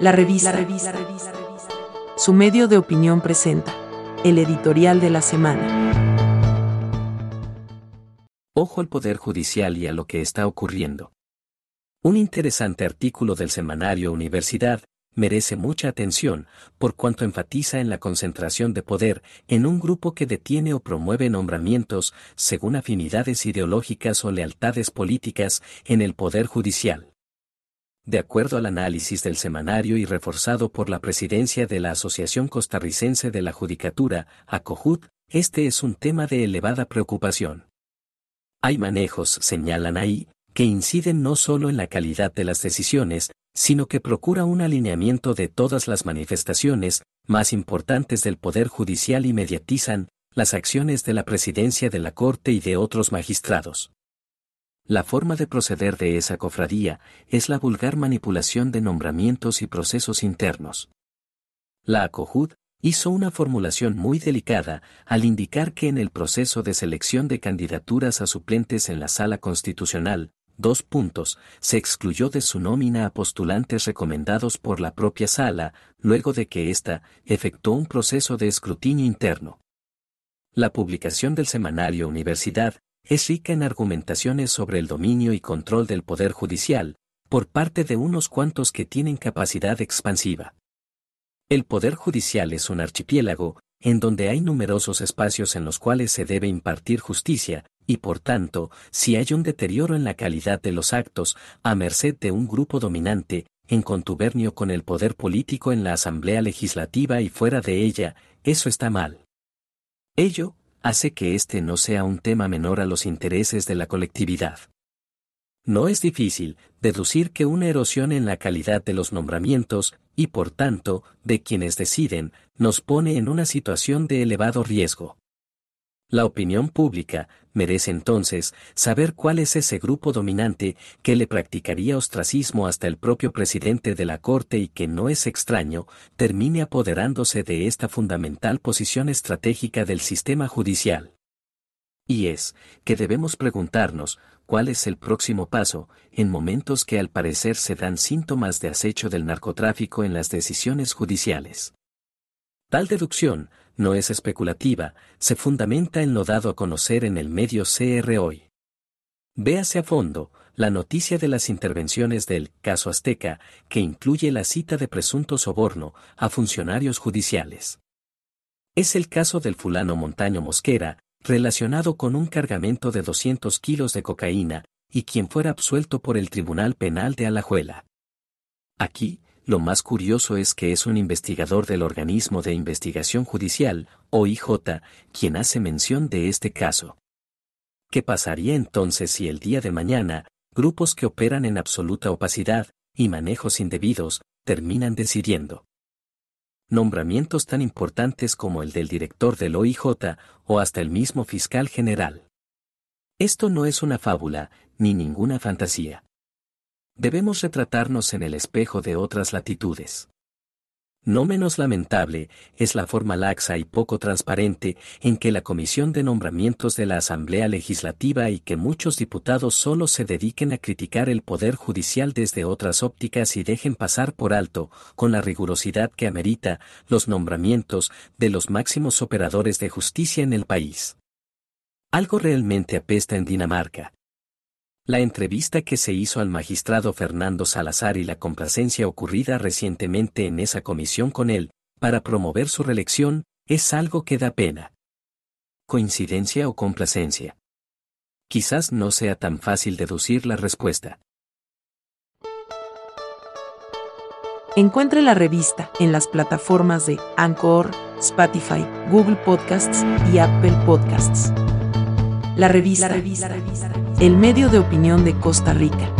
La revista. Su medio de opinión presenta. El editorial de la semana. Ojo al Poder Judicial y a lo que está ocurriendo. Un interesante artículo del semanario Universidad merece mucha atención por cuanto enfatiza en la concentración de poder en un grupo que detiene o promueve nombramientos según afinidades ideológicas o lealtades políticas en el Poder Judicial. De acuerdo al análisis del semanario y reforzado por la presidencia de la Asociación Costarricense de la Judicatura, ACOJUD, este es un tema de elevada preocupación. Hay manejos, señalan ahí, que inciden no solo en la calidad de las decisiones, sino que procura un alineamiento de todas las manifestaciones más importantes del Poder Judicial y mediatizan las acciones de la presidencia de la Corte y de otros magistrados. La forma de proceder de esa cofradía es la vulgar manipulación de nombramientos y procesos internos. La ACOJUD hizo una formulación muy delicada al indicar que en el proceso de selección de candidaturas a suplentes en la Sala Constitucional, dos puntos, se excluyó de su nómina a postulantes recomendados por la propia sala, luego de que ésta efectuó un proceso de escrutinio interno. La publicación del semanario Universidad es rica en argumentaciones sobre el dominio y control del Poder Judicial, por parte de unos cuantos que tienen capacidad expansiva. El Poder Judicial es un archipiélago, en donde hay numerosos espacios en los cuales se debe impartir justicia, y por tanto, si hay un deterioro en la calidad de los actos, a merced de un grupo dominante, en contubernio con el poder político en la Asamblea Legislativa y fuera de ella, eso está mal. Ello, hace que este no sea un tema menor a los intereses de la colectividad. No es difícil deducir que una erosión en la calidad de los nombramientos, y por tanto, de quienes deciden, nos pone en una situación de elevado riesgo. La opinión pública merece entonces saber cuál es ese grupo dominante que le practicaría ostracismo hasta el propio presidente de la Corte y que no es extraño, termine apoderándose de esta fundamental posición estratégica del sistema judicial. Y es que debemos preguntarnos cuál es el próximo paso en momentos que al parecer se dan síntomas de acecho del narcotráfico en las decisiones judiciales. Tal deducción no es especulativa, se fundamenta en lo dado a conocer en el medio CR hoy. Véase a fondo la noticia de las intervenciones del caso Azteca, que incluye la cita de presunto soborno a funcionarios judiciales. Es el caso del fulano Montaño Mosquera, relacionado con un cargamento de 200 kilos de cocaína, y quien fuera absuelto por el Tribunal Penal de Alajuela. Aquí, lo más curioso es que es un investigador del organismo de investigación judicial, OIJ, quien hace mención de este caso. ¿Qué pasaría entonces si el día de mañana, grupos que operan en absoluta opacidad y manejos indebidos, terminan decidiendo? Nombramientos tan importantes como el del director del OIJ o hasta el mismo fiscal general. Esto no es una fábula, ni ninguna fantasía debemos retratarnos en el espejo de otras latitudes. No menos lamentable es la forma laxa y poco transparente en que la Comisión de Nombramientos de la Asamblea Legislativa y que muchos diputados solo se dediquen a criticar el Poder Judicial desde otras ópticas y dejen pasar por alto, con la rigurosidad que amerita, los nombramientos de los máximos operadores de justicia en el país. Algo realmente apesta en Dinamarca. La entrevista que se hizo al magistrado Fernando Salazar y la complacencia ocurrida recientemente en esa comisión con él, para promover su reelección, es algo que da pena. ¿Coincidencia o complacencia? Quizás no sea tan fácil deducir la respuesta. Encuentre la revista en las plataformas de Anchor, Spotify, Google Podcasts y Apple Podcasts. La revista, el medio de opinión de Costa Rica.